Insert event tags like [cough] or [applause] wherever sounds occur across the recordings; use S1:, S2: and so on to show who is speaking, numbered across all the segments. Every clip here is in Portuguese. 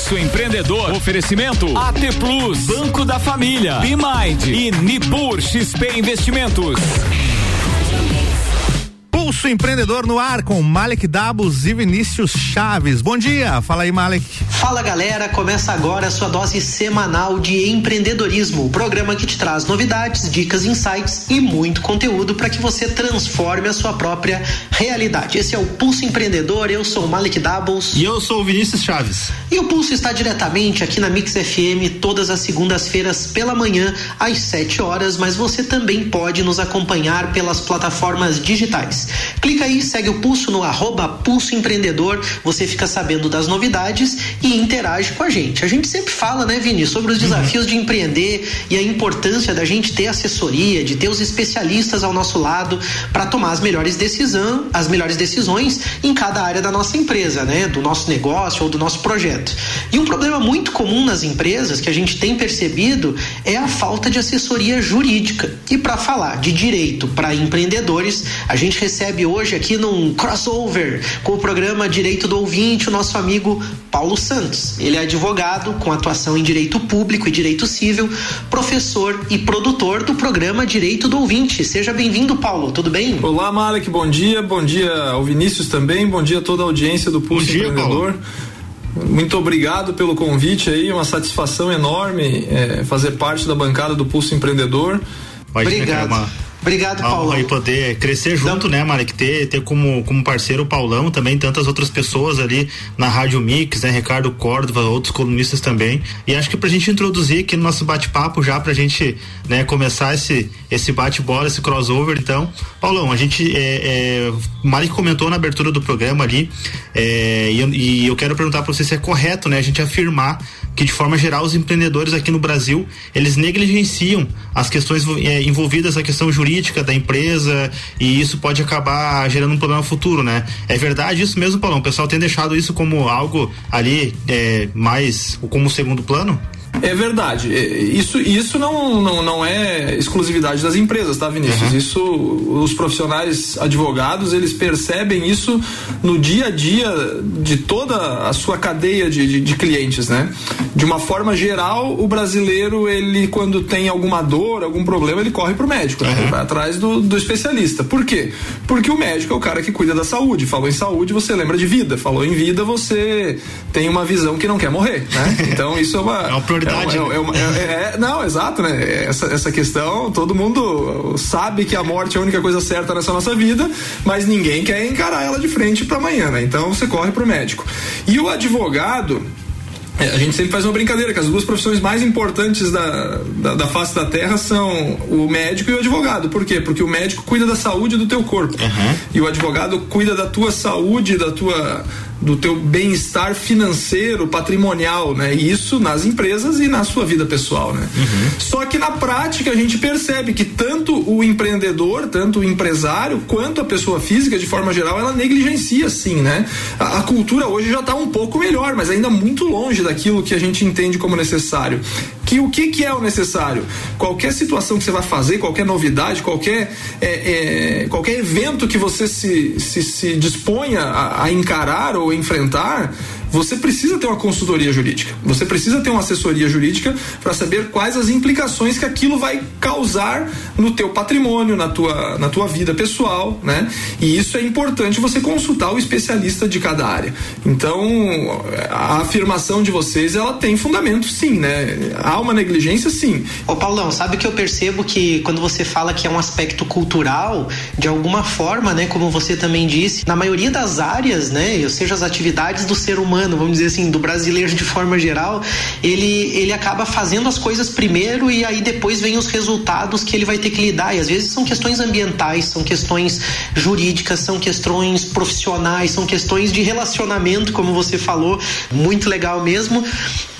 S1: Pulso Empreendedor. Oferecimento AT Plus, Banco da Família, B-Mind e Nipur XP Investimentos.
S2: Pulso Empreendedor no ar com Malek Dabos e Vinícius Chaves. Bom dia, fala aí Malek.
S3: Fala galera, começa agora a sua dose semanal de empreendedorismo, o programa que te traz novidades, dicas, insights e muito conteúdo para que você transforme a sua própria realidade. Esse é o Pulso Empreendedor, eu sou o Malek Dabos.
S4: E eu sou o Vinícius Chaves.
S3: E o Pulso está diretamente aqui na Mix FM todas as segundas-feiras pela manhã às 7 horas, mas você também pode nos acompanhar pelas plataformas digitais. Clica aí, segue o Pulso no arroba Pulso Empreendedor, você fica sabendo das novidades e interage com a gente. A gente sempre fala, né, Vini, sobre os uhum. desafios uhum. de empreender e a importância da gente ter assessoria, de ter os especialistas ao nosso lado para tomar as melhores decisões, as melhores decisões em cada área da nossa empresa, né, do nosso negócio ou do nosso projeto. E um problema muito comum nas empresas que a gente tem percebido é a falta de assessoria jurídica. E para falar de direito para empreendedores, a gente recebe recebe hoje aqui num crossover com o programa Direito do Ouvinte o nosso amigo Paulo Santos. Ele é advogado com atuação em direito público e direito civil, professor e produtor do programa Direito do Ouvinte. Seja bem-vindo, Paulo. Tudo bem?
S5: Olá, Malek. Bom dia. Bom dia ao Vinícius também. Bom dia a toda a audiência do Pulso dia, Empreendedor. Paulo. Muito obrigado pelo convite aí, uma satisfação enorme é, fazer parte da bancada do Pulso Empreendedor.
S3: Obrigado. Obrigado, Paulo.
S4: E poder crescer junto, então, né, Malek? Ter, ter como, como parceiro o Paulão, também tantas outras pessoas ali na Rádio Mix, né? Ricardo Córdova, outros colunistas também. E acho que pra gente introduzir aqui no nosso bate-papo já, pra gente né, começar esse, esse bate-bola, esse crossover, então. Paulão, a gente. É, é, o Malek comentou na abertura do programa ali, é, e, e eu quero perguntar pra você se é correto, né, a gente afirmar que de forma geral os empreendedores aqui no Brasil eles negligenciam as questões é, envolvidas na questão jurídica da empresa e isso pode acabar gerando um problema futuro, né? É verdade isso mesmo, Paulão? O pessoal tem deixado isso como algo ali é, mais como segundo plano?
S5: É verdade. É, isso, isso não, não, não é exclusividade das empresas, tá, Vinícius? Uhum. Isso, os profissionais advogados, eles percebem isso no dia a dia de toda a sua cadeia de, de, de clientes, né? De uma forma geral, o brasileiro, ele, quando tem alguma dor, algum problema, ele corre pro médico, né? Ele vai atrás do, do especialista. Por quê? Porque o médico é o cara que cuida da saúde. Falou em saúde, você lembra de vida. Falou em vida, você tem uma visão que não quer morrer, né? [laughs] Então, isso é uma.
S4: É uma prioridade.
S5: É, é, é, é, não, exato, né? Essa, essa questão, todo mundo sabe que a morte é a única coisa certa nessa nossa vida, mas ninguém quer encarar ela de frente para amanhã, né? Então você corre pro médico. E o advogado, a gente sempre faz uma brincadeira que as duas profissões mais importantes da, da, da, face da terra são o médico e o advogado. Por quê? Porque o médico cuida da saúde do teu corpo. Uhum. E o advogado cuida da tua saúde, da tua do teu bem-estar financeiro, patrimonial, né? Isso nas empresas e na sua vida pessoal, né? Uhum. Só que na prática a gente percebe que tanto o empreendedor, tanto o empresário, quanto a pessoa física, de forma geral, ela negligencia sim, né? A, a cultura hoje já está um pouco melhor, mas ainda muito longe daquilo que a gente entende como necessário. Que o que, que é o necessário? Qualquer situação que você vai fazer, qualquer novidade, qualquer, é, é, qualquer evento que você se, se, se disponha a, a encarar ou enfrentar, você precisa ter uma consultoria jurídica. Você precisa ter uma assessoria jurídica para saber quais as implicações que aquilo vai causar no teu patrimônio, na tua, na tua vida pessoal, né? E isso é importante você consultar o especialista de cada área. Então, a afirmação de vocês, ela tem fundamento sim, né? Há uma negligência sim.
S3: Ô Paulão, sabe que eu percebo que quando você fala que é um aspecto cultural, de alguma forma, né, como você também disse, na maioria das áreas, né, ou seja, as atividades do ser humano humano, vamos dizer assim, do brasileiro de forma geral, ele, ele acaba fazendo as coisas primeiro e aí depois vem os resultados que ele vai ter que lidar. E às vezes são questões ambientais, são questões jurídicas, são questões profissionais, são questões de relacionamento, como você falou, muito legal mesmo.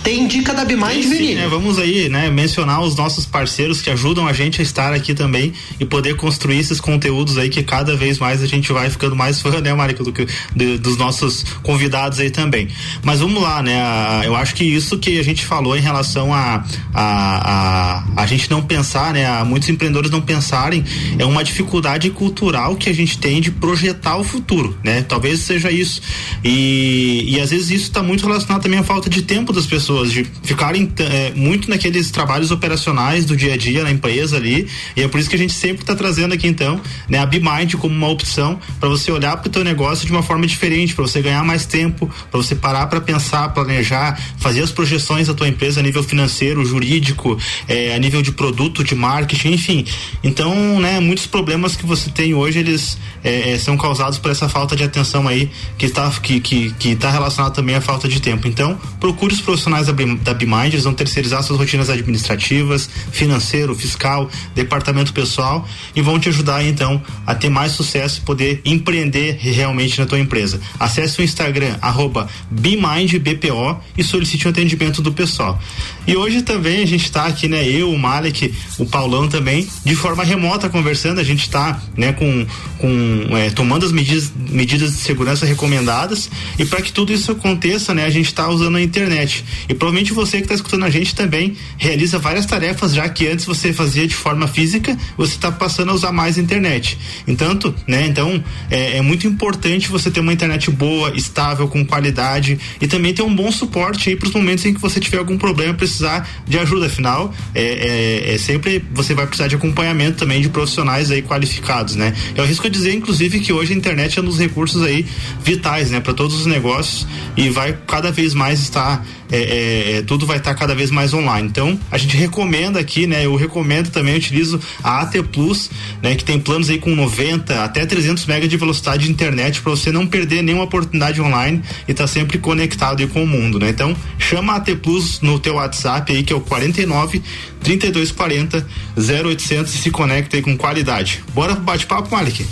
S3: Tem dica da Bimind, Vini?
S4: Né? Vamos aí, né, mencionar os nossos parceiros que ajudam a gente a estar aqui também e poder construir esses conteúdos aí que cada vez mais a gente vai ficando mais fã, né, Marico, do que de, dos nossos convidados aí também. Mas vamos lá, né? A, eu acho que isso que a gente falou em relação a a, a, a gente não pensar, né? A muitos empreendedores não pensarem é uma dificuldade cultural que a gente tem de projetar o futuro, né? Talvez seja isso. E, e às vezes isso está muito relacionado também à falta de tempo das pessoas, de ficarem é, muito naqueles trabalhos operacionais do dia a dia na empresa ali. E é por isso que a gente sempre está trazendo aqui então, né, a BeMind como uma opção para você olhar para o teu negócio de uma forma diferente, para você ganhar mais tempo, para você parar para pensar, planejar, fazer as projeções da tua empresa a nível financeiro, jurídico, é, a nível de produto, de marketing, enfim. Então, né, muitos problemas que você tem hoje eles é, é são causados por essa falta de atenção aí que está que, que, que tá relacionado também à falta de tempo. Então, procure os profissionais da, da BeMind, eles vão terceirizar suas rotinas administrativas, financeiro, fiscal, departamento pessoal e vão te ajudar então a ter mais sucesso e poder empreender realmente na tua empresa. Acesse o Instagram arroba BeMindBPO e solicite um atendimento do pessoal. E hoje também a gente está aqui, né? Eu, o Malek, o Paulão também, de forma remota conversando. A gente está, né, com, com é, tomando as medidas, medidas de segurança recomendadas. E para que tudo isso aconteça, né, a gente está usando a internet. E provavelmente você que está escutando a gente também realiza várias tarefas, já que antes você fazia de forma física, você está passando a usar mais a internet. Entanto, né, então é, é muito importante você ter uma internet boa, estável, com qualidade e também ter um bom suporte aí para os momentos em que você tiver algum problema precisar de ajuda. Afinal, é, é, é, sempre você vai precisar de acompanhamento também de profissionais aí qualificados, né? Eu arrisco a dizer, inclusive, que hoje a internet é um dos recursos aí vitais, né, para todos os negócios e vai cada vez mais estar é, é, é, tudo vai estar cada vez mais online. Então, a gente recomenda aqui, né? Eu recomendo também, eu utilizo a AT Plus, né? Que tem planos aí com 90 até 300 MB de velocidade de internet para você não perder nenhuma oportunidade online e tá sempre conectado aí com o mundo, né? Então, chama a AT Plus no teu WhatsApp aí, que é o 49 3240 0800 e se conecta aí com qualidade. Bora pro bate-papo, Malik?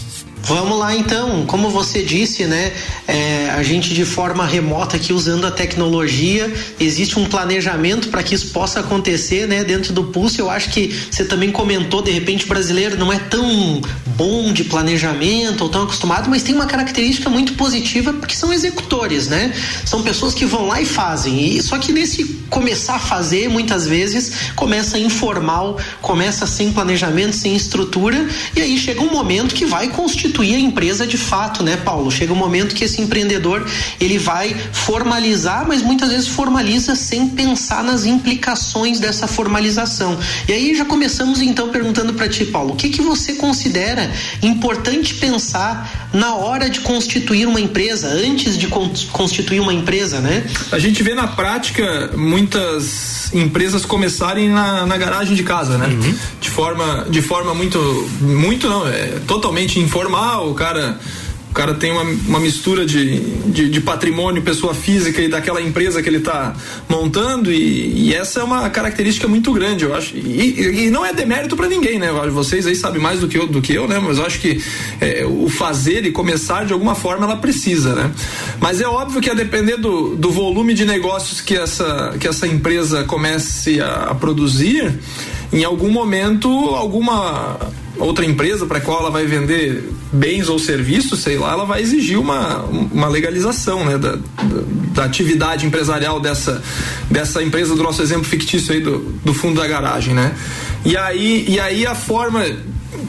S3: Vamos lá então, como você disse, né? É, a gente de forma remota aqui usando a tecnologia, existe um planejamento para que isso possa acontecer, né? Dentro do Pulse, eu acho que você também comentou, de repente o brasileiro não é tão bom de planejamento ou tão acostumado, mas tem uma característica muito positiva porque são executores, né? São pessoas que vão lá e fazem. E só que nesse começar a fazer, muitas vezes começa informal, começa sem planejamento, sem estrutura, e aí chega um momento que vai constituir constituir a empresa de fato, né, Paulo? Chega um momento que esse empreendedor ele vai formalizar, mas muitas vezes formaliza sem pensar nas implicações dessa formalização. E aí já começamos então perguntando para ti, Paulo, o que que você considera importante pensar na hora de constituir uma empresa, antes de constituir uma empresa, né?
S5: A gente vê na prática muitas empresas começarem na, na garagem de casa, né? Uhum. De forma de forma muito muito não, é totalmente informal o cara o cara tem uma, uma mistura de, de, de, patrimônio, pessoa física e daquela empresa que ele está montando, e, e, essa é uma característica muito grande, eu acho. E, e não é demérito para ninguém, né? Vocês aí sabem mais do que eu, do que eu né? Mas eu acho que é, o fazer e começar de alguma forma ela precisa, né? Mas é óbvio que a depender do, do volume de negócios que essa, que essa empresa comece a, a produzir, em algum momento, alguma outra empresa para qual ela vai vender bens ou serviços, sei lá, ela vai exigir uma, uma legalização né, da, da, da, atividade empresarial dessa, dessa empresa, do nosso exemplo fictício aí do, do fundo da garagem, né? E aí, e aí a forma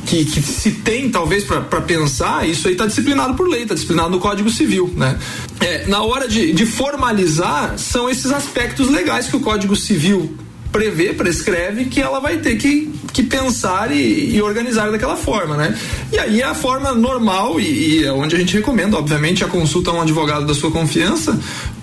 S5: que, que, se tem, talvez, para pensar, isso aí está disciplinado por lei, está disciplinado no Código Civil. Né? É, na hora de, de formalizar, são esses aspectos legais que o Código Civil prevê, prescreve que ela vai ter que, que pensar e, e organizar daquela forma, né? E aí é a forma normal e, e é onde a gente recomenda, obviamente, a consulta a um advogado da sua confiança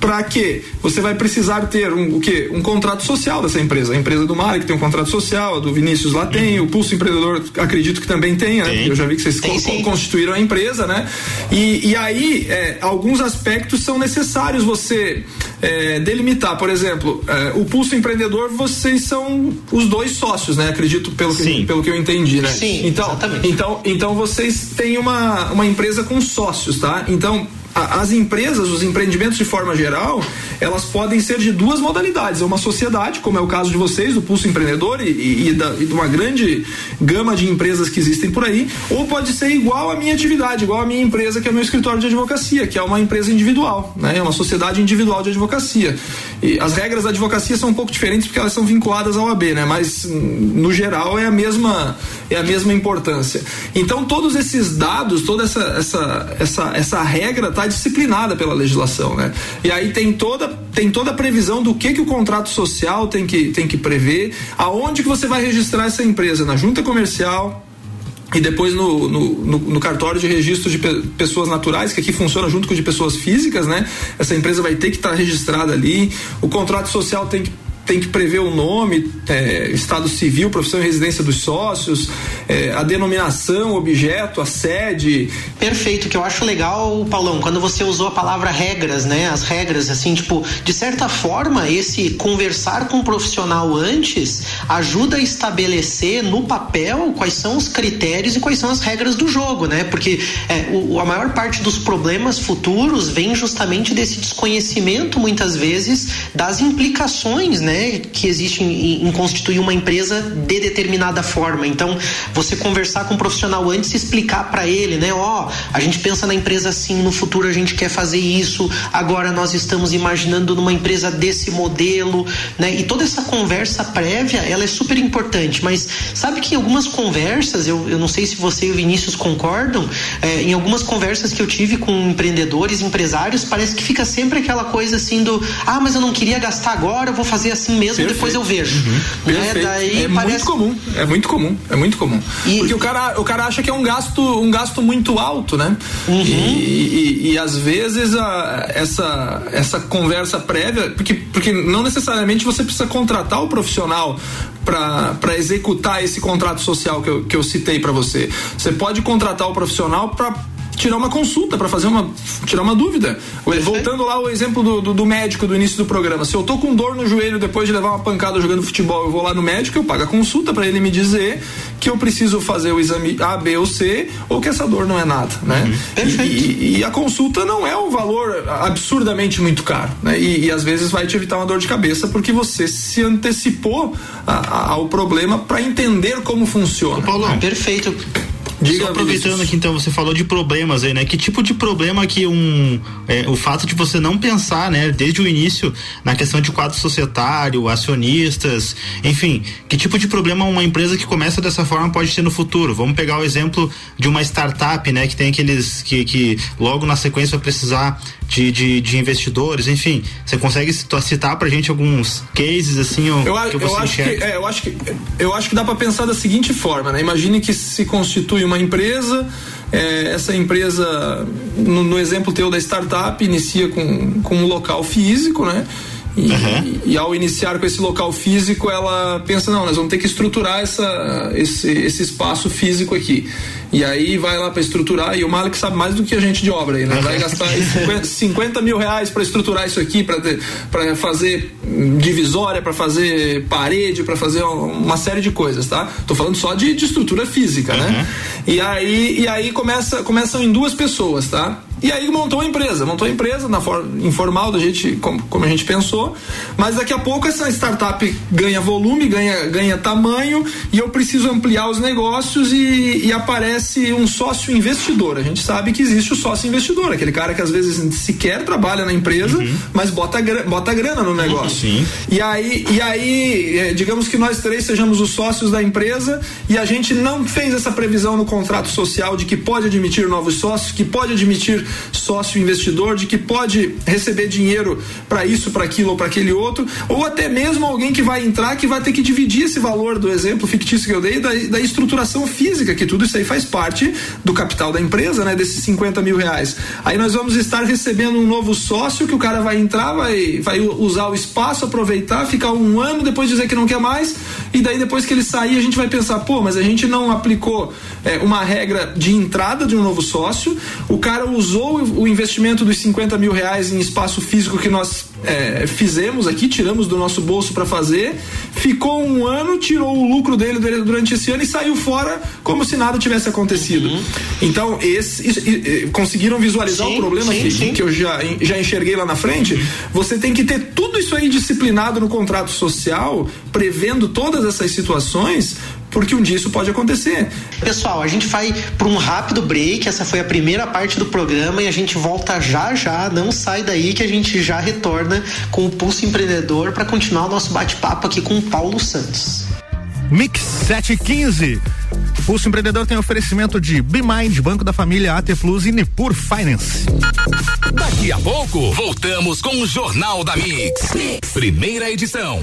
S5: para que você vai precisar ter um, o quê? Um contrato social dessa empresa. A empresa do Mário que tem um contrato social, a do Vinícius lá tem, uhum. o Pulso Empreendedor acredito que também tenha, né? Eu já vi que vocês tem, co constituíram a empresa, né? E, e aí, é, alguns aspectos são necessários você é, delimitar. Por exemplo, é, o Pulso Empreendedor, vocês são os dois sócios, né? Acredito pelo que, pelo que eu entendi, né?
S3: Sim,
S5: então,
S3: exatamente.
S5: Então, então vocês têm uma, uma empresa com sócios, tá? Então, as empresas, os empreendimentos de forma geral, elas podem ser de duas modalidades. É uma sociedade, como é o caso de vocês, do Pulso Empreendedor e, e, e, da, e de uma grande gama de empresas que existem por aí, ou pode ser igual à minha atividade, igual à minha empresa, que é o meu escritório de advocacia, que é uma empresa individual, né? É uma sociedade individual de advocacia. E as regras da advocacia são um pouco diferentes porque elas são vinculadas ao AB, né? Mas no geral é a mesma é a mesma importância. Então todos esses dados, toda essa essa essa, essa regra está disciplinada pela legislação, né? E aí tem toda tem toda a previsão do que que o contrato social tem que tem que prever, aonde que você vai registrar essa empresa na junta comercial, e depois no, no, no, no, cartório de registro de pe pessoas naturais, que aqui funciona junto com o de pessoas físicas, né? Essa empresa vai ter que estar tá registrada ali. O contrato social tem que tem que prever o nome, é, estado civil, profissão e residência dos sócios, é, a denominação, objeto, a sede.
S3: Perfeito, que eu acho legal, Paulão, quando você usou a palavra regras, né? As regras, assim, tipo, de certa forma, esse conversar com o profissional antes ajuda a estabelecer no papel quais são os critérios e quais são as regras do jogo, né? Porque é, o, a maior parte dos problemas futuros vem justamente desse desconhecimento, muitas vezes, das implicações, né? Né, que existe em, em, constituir uma empresa de determinada forma. Então, você conversar com o um profissional antes e explicar para ele, né, ó, oh, a gente pensa na empresa assim, no futuro a gente quer fazer isso, agora nós estamos imaginando numa empresa desse modelo, né? E toda essa conversa prévia, ela é super importante, mas sabe que em algumas conversas, eu, eu não sei se você e o Vinícius concordam, é, em algumas conversas que eu tive com empreendedores, empresários, parece que fica sempre aquela coisa assim do, ah, mas eu não queria gastar agora, eu vou fazer assim assim mesmo, Perfeito. depois eu vejo.
S5: Uhum. Né? Daí é parece... muito comum, é muito comum, é muito comum. E... Porque o cara, o cara acha que é um gasto, um gasto muito alto, né? Uhum. E, e, e, às vezes a, essa, essa conversa prévia, porque, porque não necessariamente você precisa contratar o profissional para executar esse contrato social que eu, que eu citei para você. Você pode contratar o profissional para tirar uma consulta, para fazer uma tirar uma dúvida. Voltando lá ao exemplo do, do, do, médico do início do programa. Se eu tô com dor no joelho depois de levar uma pancada jogando futebol, eu vou lá no médico, eu pago a consulta para ele me dizer que eu preciso fazer o exame A, B ou C, ou que essa dor não é nada, né? Uhum. E, e, a consulta não é um valor absurdamente muito caro, né? E, e, às vezes vai te evitar uma dor de cabeça porque você se antecipou a, a, ao problema para entender como funciona.
S4: Paulo, perfeito. Diga, Só aproveitando aqui, então, você falou de problemas aí, né? Que tipo de problema que um. É, o fato de você não pensar, né, desde o início, na questão de quadro societário, acionistas, enfim, que tipo de problema uma empresa que começa dessa forma pode ter no futuro? Vamos pegar o exemplo de uma startup, né, que tem aqueles. que, que logo na sequência vai precisar de, de, de investidores, enfim. Você consegue citar pra gente alguns cases, assim,
S5: eu, que você eu acho que, é, eu acho que Eu acho que dá para pensar da seguinte forma, né? Imagine que se constitui uma empresa, é, essa empresa, no, no, exemplo teu da startup, inicia com, com um local físico, né? E, uhum. e, ao iniciar com esse local físico, ela pensa, não, nós vamos ter que estruturar essa, esse, esse espaço físico aqui. E aí vai lá para estruturar, e o Malik sabe mais do que a gente de obra aí, né? Vai gastar 50, 50 [laughs] mil reais para estruturar isso aqui, para fazer divisória, para fazer parede, para fazer uma série de coisas, tá? Tô falando só de, de estrutura física, né? uhum. né? E aí, e aí começa, começam em duas pessoas, tá? E aí montou a empresa, montou a empresa na forma informal da gente, como, como, a gente pensou, mas daqui a pouco essa startup ganha volume, ganha, ganha tamanho e eu preciso ampliar os negócios e, e aparece um sócio investidor. A gente sabe que existe o sócio investidor, aquele cara que às vezes sequer trabalha na empresa, uhum. mas bota, bota grana no negócio. Uhum, e aí, e aí, é, digamos que nós três sejamos os sócios da empresa e a gente não fez essa previsão no contrato social de que pode admitir novos sócios, que pode admitir sócio investidor, de que pode receber dinheiro para isso, para aquilo ou para aquele outro, ou até mesmo alguém que vai entrar que vai ter que dividir esse valor do exemplo fictício que eu dei da, da estruturação física, que tudo isso aí faz parte do capital da empresa, né? Desses 50 mil reais. Aí nós vamos estar recebendo um novo sócio que o cara vai entrar, vai, vai usar o espaço, aproveitar, ficar um ano, depois dizer que não quer mais, e daí depois que ele sair, a gente vai pensar, pô, mas a gente não aplicou é, uma regra de entrada de um novo sócio, o cara usou o investimento dos 50 mil reais em espaço físico que nós é, fizemos aqui, tiramos do nosso bolso para fazer, ficou um ano, tirou o lucro dele durante esse ano e saiu fora como se nada tivesse acontecido. Uhum. Então, esse, isso, conseguiram visualizar sim, o problema sim, que, sim. que eu já, já enxerguei lá na frente? Uhum. Você tem que ter tudo isso aí disciplinado no contrato social, prevendo todas essas situações, porque um dia isso pode acontecer.
S3: Pessoal, a gente vai para um rápido break. Essa foi a primeira parte do programa e a gente volta já já. Não sai daí que a gente já retorna com o Pulso Empreendedor para continuar o nosso bate-papo aqui com o Paulo Santos.
S2: Mix 715. Pulso Empreendedor tem oferecimento de BeMind, Banco da Família, AT Plus e Nipur Finance.
S1: Daqui a pouco, voltamos com o Jornal da mix. mix. Primeira edição.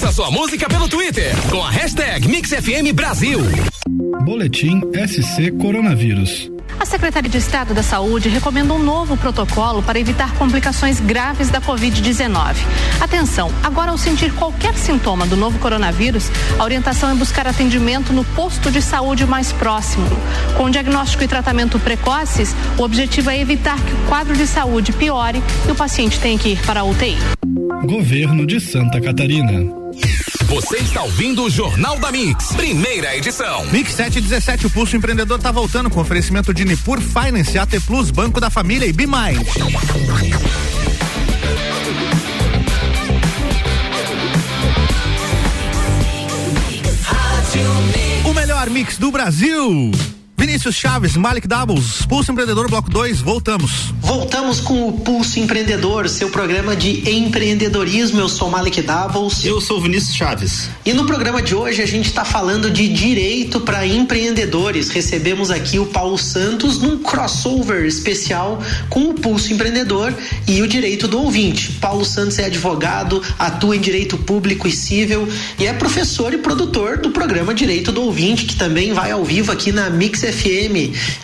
S1: Peça sua música pelo Twitter com a hashtag MixFM Brasil.
S6: Boletim SC Coronavírus.
S7: A Secretaria de Estado da Saúde recomenda um novo protocolo para evitar complicações graves da Covid-19. Atenção, agora ao sentir qualquer sintoma do novo coronavírus, a orientação é buscar atendimento no posto de saúde mais próximo. Com diagnóstico e tratamento precoces, o objetivo é evitar que o quadro de saúde piore e o paciente tenha que ir para a UTI.
S6: Governo de Santa Catarina.
S1: Você está ouvindo o Jornal da Mix, primeira edição.
S2: Mix 717, o Pulso Empreendedor está voltando com oferecimento de Nipur Finance, AT Plus, Banco da Família e BeMind. O melhor mix do Brasil. Vinícius Chaves, Malik Doubles, Pulso Empreendedor Bloco 2, voltamos.
S3: Voltamos com o Pulso Empreendedor, seu programa de empreendedorismo. Eu sou Malik Doubles.
S4: Eu sou Vinícius Chaves.
S3: E no programa de hoje a gente está falando de direito para empreendedores. Recebemos aqui o Paulo Santos num crossover especial com o Pulso Empreendedor e o direito do ouvinte. Paulo Santos é advogado, atua em direito público e civil e é professor e produtor do programa Direito do Ouvinte, que também vai ao vivo aqui na Mix FM.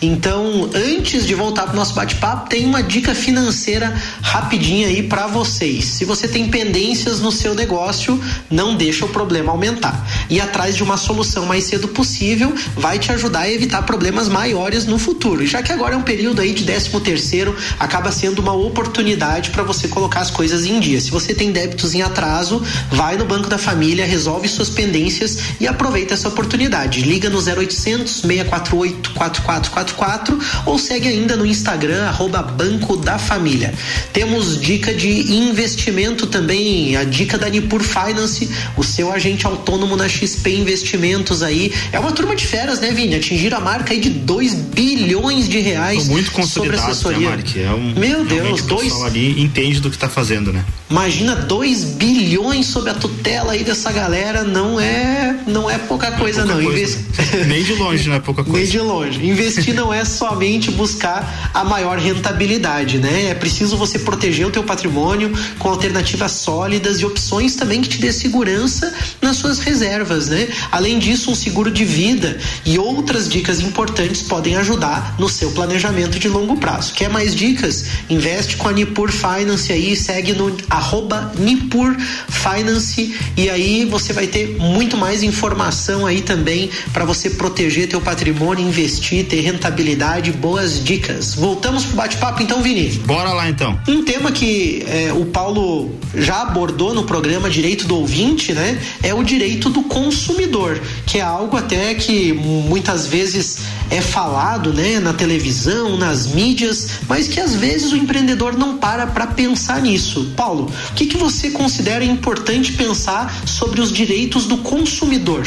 S3: Então, antes de voltar para o nosso bate-papo, tem uma dica financeira rapidinha aí para vocês. Se você tem pendências no seu negócio, não deixa o problema aumentar. E atrás de uma solução mais cedo possível vai te ajudar a evitar problemas maiores no futuro. Já que agora é um período aí de 13 terceiro, acaba sendo uma oportunidade para você colocar as coisas em dia. Se você tem débitos em atraso, vai no Banco da Família, resolve suas pendências e aproveita essa oportunidade. Liga no 0800 648 4444 ou segue ainda no Instagram, arroba Banco da Família. Temos dica de investimento também, a dica da Nipur Finance, o seu agente autônomo na XP Investimentos aí. É uma turma de feras, né, Vini? Atingir a marca aí de 2 bilhões de reais
S4: muito sobre assessoria. Né, Mark? É um,
S3: Meu Deus, dois.
S4: O ali entende do que está fazendo, né?
S3: Imagina 2 bilhões sob a tutela aí dessa galera, não é, não é pouca coisa, não.
S4: Coisa, Invest... né? Nem de longe, não é pouca [laughs] coisa.
S3: Longe. Investir não é somente buscar a maior rentabilidade, né? É preciso você proteger o teu patrimônio com alternativas sólidas e opções também que te dê segurança nas suas reservas, né? Além disso, um seguro de vida e outras dicas importantes podem ajudar no seu planejamento de longo prazo. Quer mais dicas? Investe com a Nipur Finance aí, segue no arroba Nipur Finance e aí você vai ter muito mais informação aí também para você proteger teu patrimônio, investir, ter rentabilidade, boas dicas. Voltamos pro bate-papo então, Vini.
S4: Bora lá então.
S3: Um tema que é, o Paulo já abordou no programa Direito do Ouvinte, né? É o direito do consumidor, que é algo até que muitas vezes é falado, né, na televisão, nas mídias, mas que às vezes o empreendedor não para para pensar nisso. Paulo, o que, que você considera importante pensar sobre os direitos do consumidor?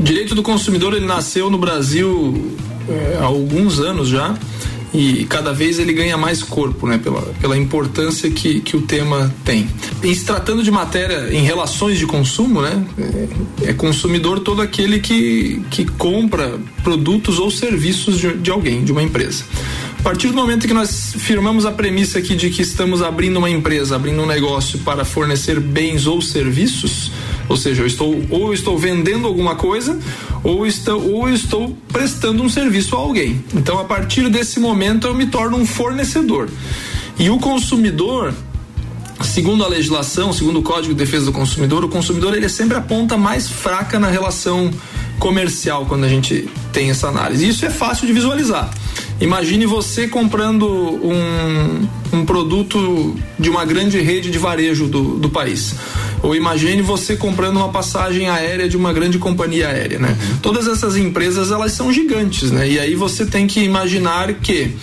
S5: O direito do consumidor ele nasceu no Brasil é, há alguns anos já e cada vez ele ganha mais corpo, né, pela, pela importância que, que o tema tem. Em se tratando de matéria em relações de consumo, né, é, é consumidor todo aquele que, que compra produtos ou serviços de, de alguém, de uma empresa. A partir do momento que nós firmamos a premissa aqui de que estamos abrindo uma empresa, abrindo um negócio para fornecer bens ou serviços, ou seja, eu estou ou estou vendendo alguma coisa ou estou, ou estou prestando um serviço a alguém. Então, a partir desse momento, eu me torno um fornecedor. E o consumidor, segundo a legislação, segundo o Código de Defesa do Consumidor, o consumidor ele é sempre a ponta mais fraca na relação comercial quando a gente tem essa análise. Isso é fácil de visualizar. Imagine você comprando um, um produto de uma grande rede de varejo do, do país. Ou imagine você comprando uma passagem aérea de uma grande companhia aérea, né? Todas essas empresas, elas são gigantes, né? E aí você tem que imaginar que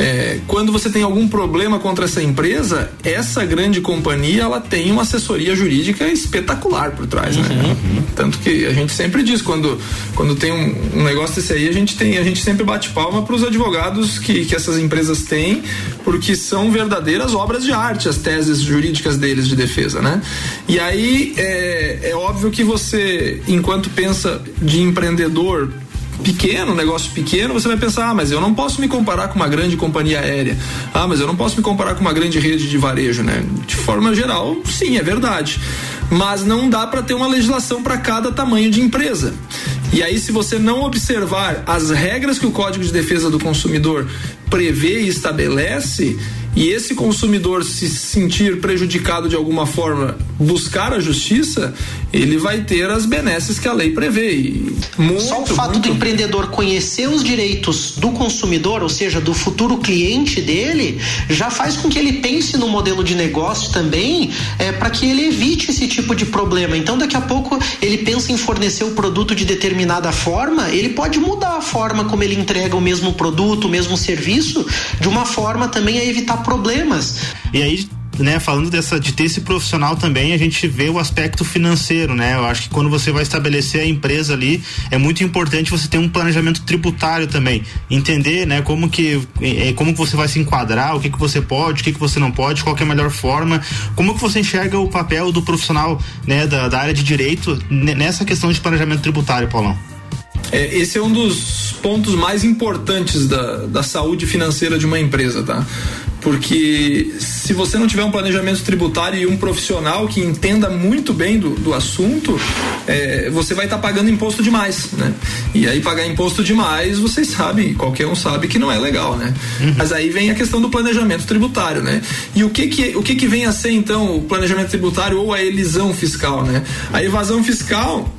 S5: é, quando você tem algum problema contra essa empresa, essa grande companhia ela tem uma assessoria jurídica espetacular por trás, né? uhum. né? Tanto que a gente sempre diz quando quando tem um, um, negócio desse aí a gente tem a gente sempre bate palma para os advogados que, que essas empresas têm, porque são verdadeiras obras de arte as teses jurídicas deles de defesa, né? E aí é, é óbvio que você enquanto pensa de empreendedor pequeno, um negócio pequeno, você vai pensar, ah, mas eu não posso me comparar com uma grande companhia aérea. Ah, mas eu não posso me comparar com uma grande rede de varejo, né? De forma geral, sim, é verdade. Mas não dá para ter uma legislação para cada tamanho de empresa. E aí, se você não observar as regras que o Código de Defesa do Consumidor prevê e estabelece, e esse consumidor se sentir prejudicado de alguma forma, buscar a justiça, ele vai ter as benesses que a lei prevê.
S3: Muito, Só o fato muito... do empreendedor conhecer os direitos do consumidor, ou seja, do futuro cliente dele, já faz com que ele pense no modelo de negócio também, é, para que ele evite esse tipo de problema. Então, daqui a pouco ele pensa em fornecer o produto de determinada forma, ele pode mudar a forma como ele entrega o mesmo produto, o mesmo serviço, de uma forma também a evitar problemas.
S4: E aí né, falando dessa de ter esse profissional também, a gente vê o aspecto financeiro, né? Eu acho que quando você vai estabelecer a empresa ali, é muito importante você ter um planejamento tributário também, entender, né, como que é, como que você vai se enquadrar, o que que você pode, o que que você não pode, qual é a melhor forma, como que você enxerga o papel do profissional, né, da, da área de direito nessa questão de planejamento tributário, Paulão?
S5: É, esse é um dos pontos mais importantes da, da saúde financeira de uma empresa, tá? Porque se você não tiver um planejamento tributário e um profissional que entenda muito bem do, do assunto, é, você vai estar tá pagando imposto demais, né? E aí pagar imposto demais, vocês sabem, qualquer um sabe que não é legal, né? Uhum. Mas aí vem a questão do planejamento tributário, né? E o que que, o que que vem a ser então o planejamento tributário ou a elisão fiscal, né? A evasão fiscal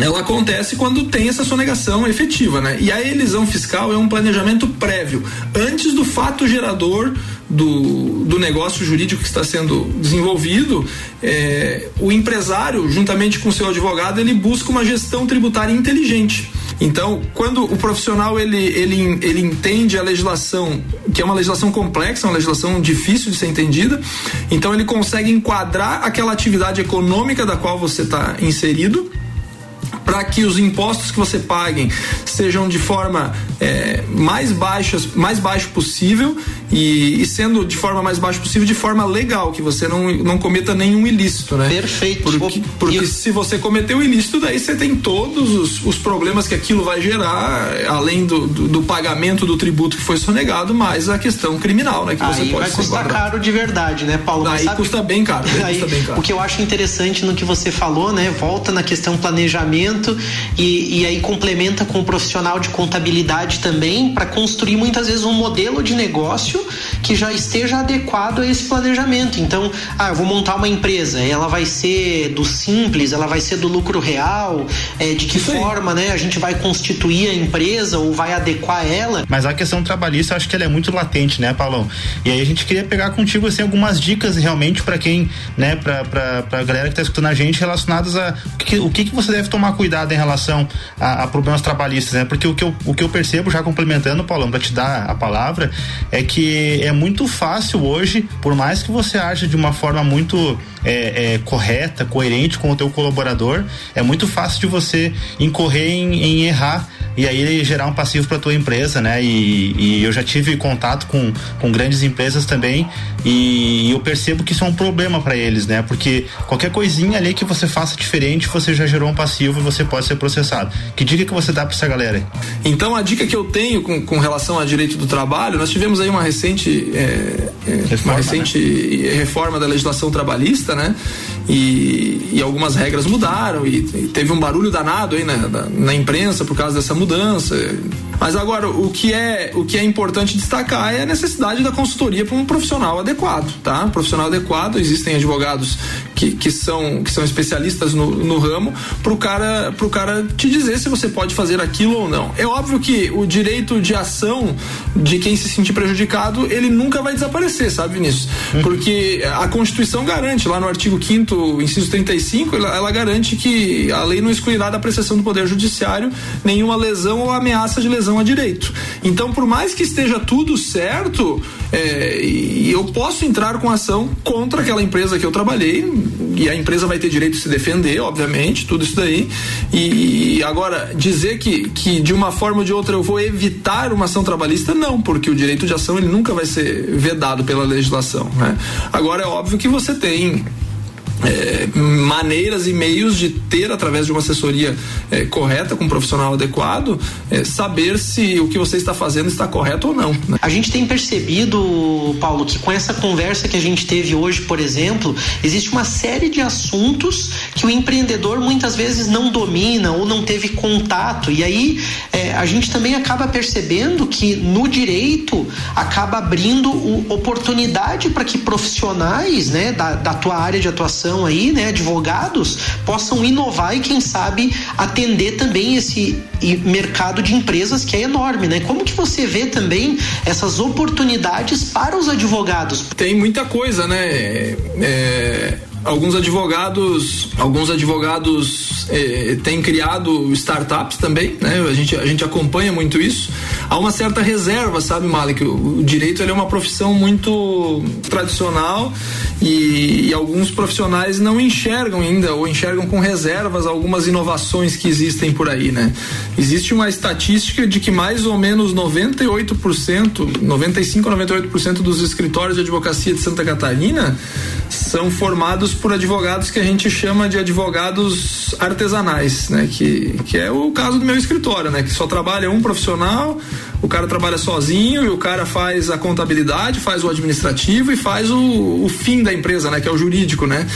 S5: ela acontece quando tem essa sonegação efetiva, né? E a elisão fiscal é um planejamento prévio, antes do fato gerador do, do negócio jurídico que está sendo desenvolvido, é, o empresário, juntamente com seu advogado, ele busca uma gestão tributária inteligente. Então, quando o profissional ele, ele, ele entende a legislação, que é uma legislação complexa, uma legislação difícil de ser entendida, então ele consegue enquadrar aquela atividade econômica da qual você está inserido para que os impostos que você paguem sejam de forma é, mais baixas, mais baixo possível e, e, sendo de forma mais baixa possível, de forma legal, que você não, não cometa nenhum ilícito, né?
S3: Perfeito.
S5: Porque, porque se você cometeu ilícito, daí você tem todos os, os problemas que aquilo vai gerar, além do, do, do, pagamento do tributo que foi sonegado, mais a questão criminal, né? Que
S3: Aí
S5: você pode
S3: vai custar caro de verdade, né, Paulo?
S5: Aí custa bem caro.
S3: Aí,
S5: custa bem caro.
S3: O que eu acho interessante no que você falou, né? Volta na questão planejamento e, e aí complementa com o profissional de contabilidade também para construir muitas vezes um modelo de negócio que já esteja adequado a esse planejamento. Então, ah, eu vou montar uma empresa, ela vai ser do simples, ela vai ser do lucro real, é, de que Isso forma, aí. né, a gente vai constituir a empresa ou vai adequar ela.
S4: Mas a questão trabalhista, acho que ela é muito latente, né, Paulão? E aí a gente queria pegar contigo assim algumas dicas realmente para quem, né, para para galera que está escutando a gente relacionadas a o que, o que, que você deve tomar cuidado em relação a, a, problemas trabalhistas, né? Porque o que eu, o que eu percebo já complementando, Paulão, para te dar a palavra, é que é muito fácil hoje, por mais que você aja de uma forma muito é, é, correta, coerente com o teu colaborador, é muito fácil de você incorrer em, em errar e aí gerar um passivo para tua empresa, né? E, e, eu já tive contato com, com grandes empresas também e eu percebo que isso é um problema para eles, né? Porque qualquer coisinha ali que você faça diferente, você já gerou um passivo e você pode ser processado. Que dica que você dá para essa galera?
S5: Então a dica que eu tenho com, com relação a direito do trabalho, nós tivemos aí uma recente é, é, reforma, uma recente né? reforma da legislação trabalhista, né? E, e algumas regras mudaram e, e, teve um barulho danado aí na, na, na imprensa por causa dessa mudança. Mas agora, o que é, o que é importante destacar é a necessidade da consultoria para um profissional adequado, tá? Um profissional adequado, existem advogados que, que, são, que são especialistas no, no ramo, para o cara, pro cara te dizer se você pode fazer aquilo ou não. É óbvio que o direito de ação de quem se sentir prejudicado, ele nunca vai desaparecer, sabe, Vinícius? Uhum. Porque a Constituição garante, lá no artigo 5 inciso 35, ela, ela garante que a lei não excluirá da apreciação do Poder Judiciário nenhuma lesão ou ameaça de lesão a direito. Então, por mais que esteja tudo certo, é, eu posso entrar com ação contra aquela empresa que eu trabalhei, e a empresa vai ter direito de se defender, obviamente, tudo isso daí. E, agora, dizer que, que de uma forma ou de outra eu vou evitar uma ação trabalhista, não, porque o direito de ação ele nunca vai ser vedado pela legislação. Né? Agora, é óbvio que você tem é, maneiras e meios de ter, através de uma assessoria é, correta, com um profissional adequado, é, saber se o que você está fazendo está correto ou não. Né?
S3: A gente tem percebido, Paulo, que com essa conversa que a gente teve hoje, por exemplo, existe uma série de assuntos que o empreendedor muitas vezes não domina ou não teve contato. E aí é, a gente também acaba percebendo que no direito acaba abrindo oportunidade para que profissionais né, da, da tua área de atuação aí, né, advogados, possam inovar e quem sabe atender também esse mercado de empresas que é enorme, né? Como que você vê também essas oportunidades para os advogados?
S5: Tem muita coisa, né? É, alguns advogados, alguns advogados eh, têm criado startups também, né? A gente, a gente acompanha muito isso. Há uma certa reserva, sabe, Malik? O, o direito é uma profissão muito tradicional e, e, alguns profissionais não enxergam ainda ou enxergam com reservas algumas inovações que existem por aí, né? Existe uma estatística de que mais ou menos 98%, 95 a 98% dos escritórios de advocacia de Santa Catarina são formados por advogados que a gente chama de advogados artesanais, né? Que, que é o caso do meu escritório, né? Que só trabalha um profissional, o cara trabalha sozinho e o cara faz a contabilidade, faz o administrativo e faz o, o fim da empresa, né? Que é o jurídico, né?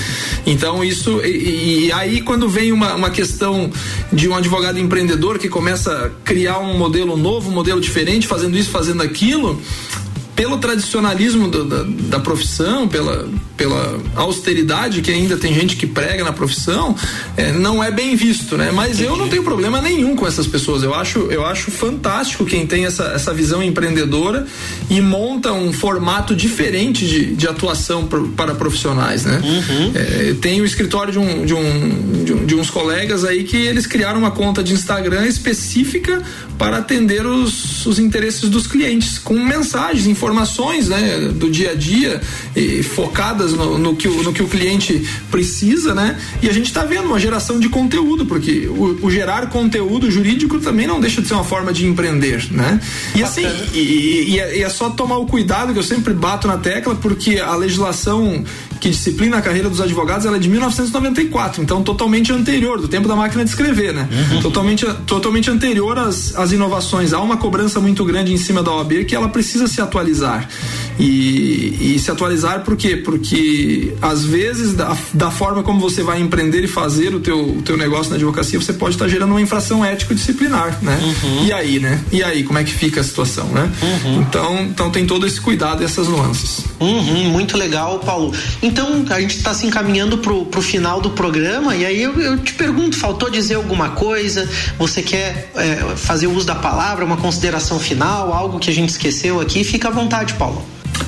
S5: Então isso e, e aí quando vem uma, uma questão de um advogado empreendedor que começa a criar um modelo novo, um modelo diferente, fazendo isso, fazendo aquilo, pelo tradicionalismo do, da, da, profissão, pela, pela austeridade que ainda tem gente que prega na profissão, é, não é bem visto, né? Mas eu não tenho problema nenhum com essas pessoas. Eu acho, eu acho fantástico quem tem essa, essa visão empreendedora e monta um formato diferente de, de atuação pro, para profissionais, né? Uhum. É, tem o escritório de, um, de, um, de, um, de uns colegas aí que eles criaram uma conta de Instagram específica para atender os, os interesses dos clientes, com mensagens, informações informações né, do dia a dia, e focadas no, no, que o, no que o cliente precisa, né? E a gente está vendo uma geração de conteúdo, porque o, o, gerar conteúdo jurídico também não deixa de ser uma forma de empreender, né? E assim, e, e, é, e é só tomar o cuidado que eu sempre bato na tecla, porque a legislação que disciplina a carreira dos advogados ela é de 1994, então totalmente anterior, do tempo da máquina de escrever, né? Uhum. Totalmente, totalmente anterior às, às inovações. Há uma cobrança muito grande em cima da OAB que ela precisa se atualizar. E, e se atualizar por quê? Porque às vezes, da, da forma como você vai empreender e fazer o teu, o teu negócio na advocacia, você pode estar gerando uma infração ético-disciplinar, né? Uhum. E aí, né? E aí, como é que fica a situação, né? Uhum. Então, então tem todo esse cuidado e essas nuances.
S3: Uhum, muito legal, Paulo. Então, a gente está se encaminhando pro, pro final do programa e aí eu, eu te pergunto, faltou dizer alguma coisa? Você quer é, fazer uso da palavra, uma consideração final, algo que a gente esqueceu aqui? Fica à vontade, Paulo.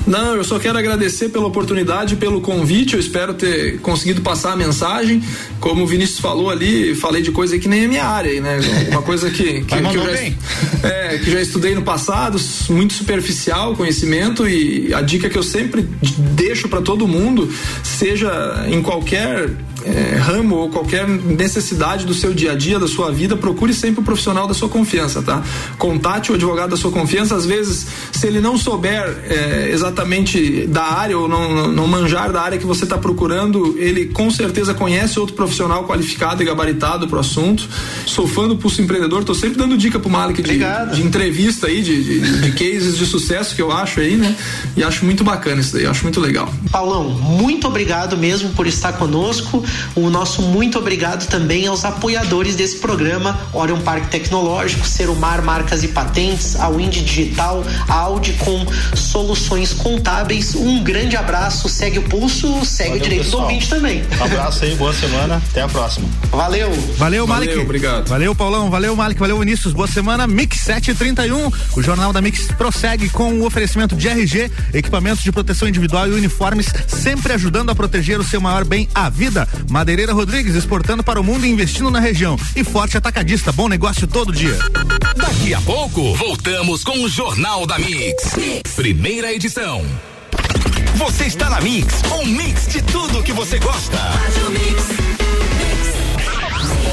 S5: Não, eu só quero agradecer pela oportunidade, pelo convite. Eu espero ter conseguido passar a mensagem. Como o Vinícius falou ali, falei de coisa que nem é minha área, né? Uma coisa que, [laughs] que, que eu já, [laughs] é, que já estudei no passado, muito superficial conhecimento e a dica que eu sempre deixo para todo mundo, seja em qualquer é, ramo ou qualquer necessidade do seu dia a dia, da sua vida, procure sempre o profissional da sua confiança, tá? Contate o advogado da sua confiança. Às vezes, se ele não souber é, exatamente da área ou não, não manjar da área que você está procurando, ele com certeza conhece outro profissional qualificado e gabaritado para o assunto. Sou fã do Pulso Empreendedor, estou sempre dando dica pro Malik de, de entrevista aí, de, de, de cases de sucesso que eu acho aí, né? E acho muito bacana isso daí, acho muito legal.
S3: Paulão, muito obrigado mesmo por estar conosco. O nosso muito obrigado também aos apoiadores desse programa, Orion Parque Tecnológico, Serumar Marcas e Patentes, a Wind Digital, a Audi com soluções contábeis. Um grande abraço, segue o pulso, segue Valeu, o direito pessoal. do ouvinte também.
S4: Um abraço aí, boa semana, até a próxima.
S3: Valeu.
S2: Valeu, Malik.
S5: Valeu, obrigado.
S2: Valeu, Paulão, valeu, Malik, valeu, Vinícius, boa semana. Mix 731, o Jornal da Mix prossegue com o oferecimento de RG, equipamentos de proteção individual e uniformes, sempre ajudando a proteger o seu maior bem, a vida. Madeireira Rodrigues, exportando para o mundo e investindo na região. E Forte Atacadista, bom negócio todo dia.
S1: Daqui a pouco, voltamos com o Jornal da mix. Primeira edição. Você está na Mix, um mix de tudo que você gosta.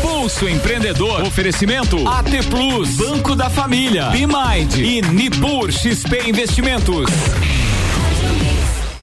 S1: Pulso Empreendedor. Oferecimento AT Plus, Banco da Família, Bimind e Nipur XP Investimentos.